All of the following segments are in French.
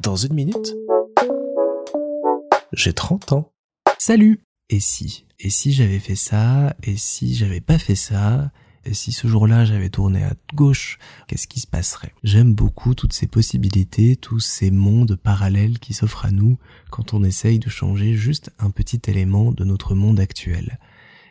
Dans une minute, j'ai 30 ans. Salut Et si Et si j'avais fait ça Et si j'avais pas fait ça Et si ce jour-là j'avais tourné à gauche Qu'est-ce qui se passerait? J'aime beaucoup toutes ces possibilités, tous ces mondes parallèles qui s'offrent à nous quand on essaye de changer juste un petit élément de notre monde actuel.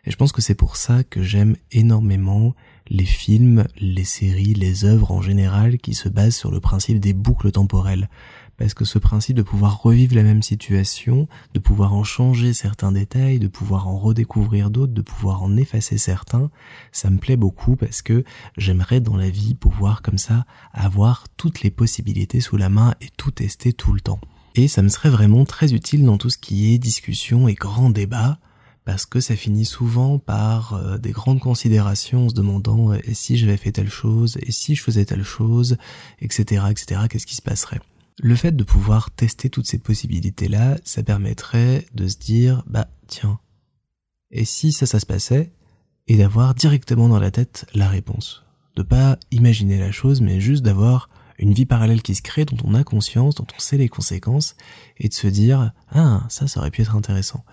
Et je pense que c'est pour ça que j'aime énormément les films, les séries, les œuvres en général qui se basent sur le principe des boucles temporelles. Parce que ce principe de pouvoir revivre la même situation, de pouvoir en changer certains détails, de pouvoir en redécouvrir d'autres, de pouvoir en effacer certains, ça me plaît beaucoup parce que j'aimerais dans la vie pouvoir comme ça avoir toutes les possibilités sous la main et tout tester tout le temps. Et ça me serait vraiment très utile dans tout ce qui est discussion et grand débat, parce que ça finit souvent par euh, des grandes considérations en se demandant euh, et si j'avais fait telle chose, et si je faisais telle chose, etc., etc., qu'est-ce qui se passerait? Le fait de pouvoir tester toutes ces possibilités-là, ça permettrait de se dire, bah tiens, et si ça, ça se passait, et d'avoir directement dans la tête la réponse. De pas imaginer la chose, mais juste d'avoir une vie parallèle qui se crée, dont on a conscience, dont on sait les conséquences, et de se dire, ah, ça, ça aurait pu être intéressant.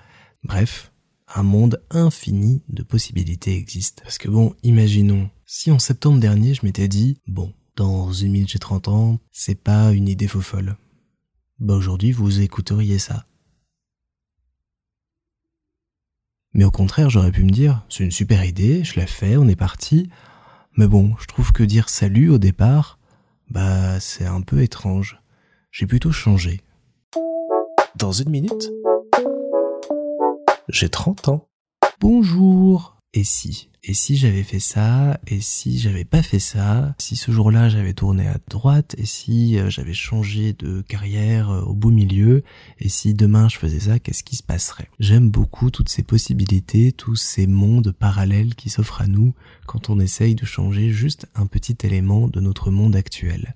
Bref, un monde infini de possibilités existe. Parce que bon, imaginons, si en septembre dernier je m'étais dit, bon, dans une minute j'ai 30 ans, c'est pas une idée faux folle. Bah aujourd'hui vous écouteriez ça. Mais au contraire, j'aurais pu me dire, c'est une super idée, je la fais, on est parti. Mais bon, je trouve que dire salut au départ, bah c'est un peu étrange. J'ai plutôt changé. Dans une minute, j'ai 30 ans. Bonjour. Et si Et si j'avais fait ça Et si j'avais pas fait ça Si ce jour-là j'avais tourné à droite Et si euh, j'avais changé de carrière euh, au beau milieu Et si demain je faisais ça, qu'est-ce qui se passerait? J'aime beaucoup toutes ces possibilités, tous ces mondes parallèles qui s'offrent à nous quand on essaye de changer juste un petit élément de notre monde actuel.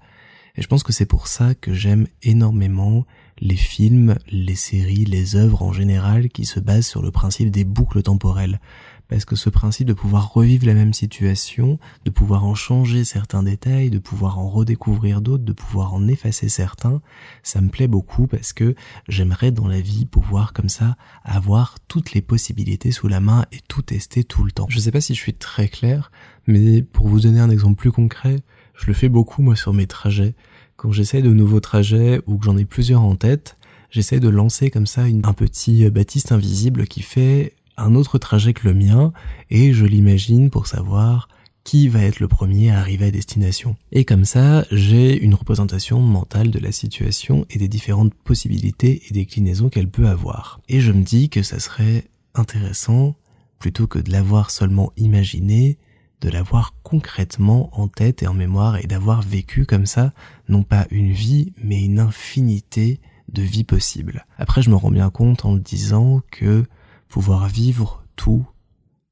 Et je pense que c'est pour ça que j'aime énormément les films, les séries, les œuvres en général qui se basent sur le principe des boucles temporelles. Parce que ce principe de pouvoir revivre la même situation, de pouvoir en changer certains détails, de pouvoir en redécouvrir d'autres, de pouvoir en effacer certains, ça me plaît beaucoup parce que j'aimerais dans la vie pouvoir comme ça avoir toutes les possibilités sous la main et tout tester tout le temps. Je sais pas si je suis très clair, mais pour vous donner un exemple plus concret, je le fais beaucoup moi sur mes trajets. Quand j'essaie de nouveaux trajets ou que j'en ai plusieurs en tête, j'essaie de lancer comme ça un petit baptiste invisible qui fait un autre trajet que le mien et je l'imagine pour savoir qui va être le premier à arriver à destination. Et comme ça, j'ai une représentation mentale de la situation et des différentes possibilités et déclinaisons qu'elle peut avoir. Et je me dis que ça serait intéressant, plutôt que de l'avoir seulement imaginé, de l'avoir concrètement en tête et en mémoire et d'avoir vécu comme ça, non pas une vie, mais une infinité de vies possibles. Après, je me rends bien compte en le disant que pouvoir vivre tout,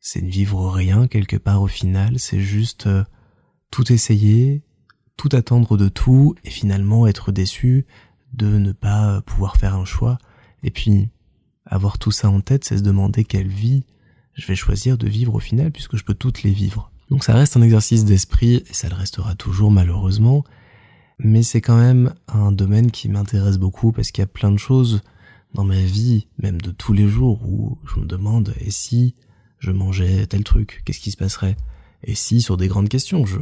c'est ne vivre rien quelque part au final, c'est juste euh, tout essayer, tout attendre de tout et finalement être déçu de ne pas pouvoir faire un choix. Et puis, avoir tout ça en tête, c'est se demander quelle vie je vais choisir de vivre au final puisque je peux toutes les vivre. Donc ça reste un exercice d'esprit, et ça le restera toujours malheureusement, mais c'est quand même un domaine qui m'intéresse beaucoup parce qu'il y a plein de choses dans ma vie, même de tous les jours, où je me demande, et si je mangeais tel truc, qu'est-ce qui se passerait? Et si, sur des grandes questions, je...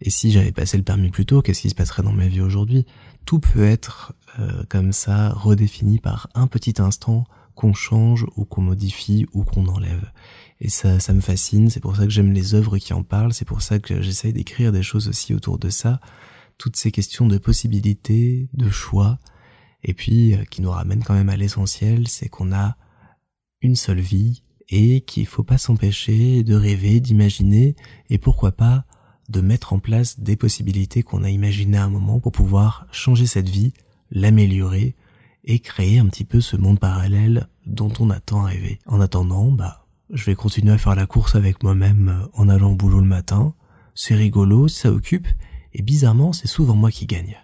Et si j'avais passé le permis plus tôt, qu'est-ce qui se passerait dans ma vie aujourd'hui? Tout peut être euh, comme ça redéfini par un petit instant qu'on change ou qu'on modifie ou qu'on enlève. Et ça, ça me fascine, c'est pour ça que j'aime les œuvres qui en parlent, c'est pour ça que j'essaye d'écrire des choses aussi autour de ça, toutes ces questions de possibilités, de choix, et puis euh, qui nous ramènent quand même à l'essentiel, c'est qu'on a une seule vie et qu'il faut pas s'empêcher de rêver, d'imaginer, et pourquoi pas de mettre en place des possibilités qu'on a imaginées à un moment pour pouvoir changer cette vie, l'améliorer et créer un petit peu ce monde parallèle dont on a tant rêvé. En attendant, bah, je vais continuer à faire la course avec moi-même euh, en allant au boulot le matin. C'est rigolo, ça occupe, et bizarrement, c'est souvent moi qui gagne.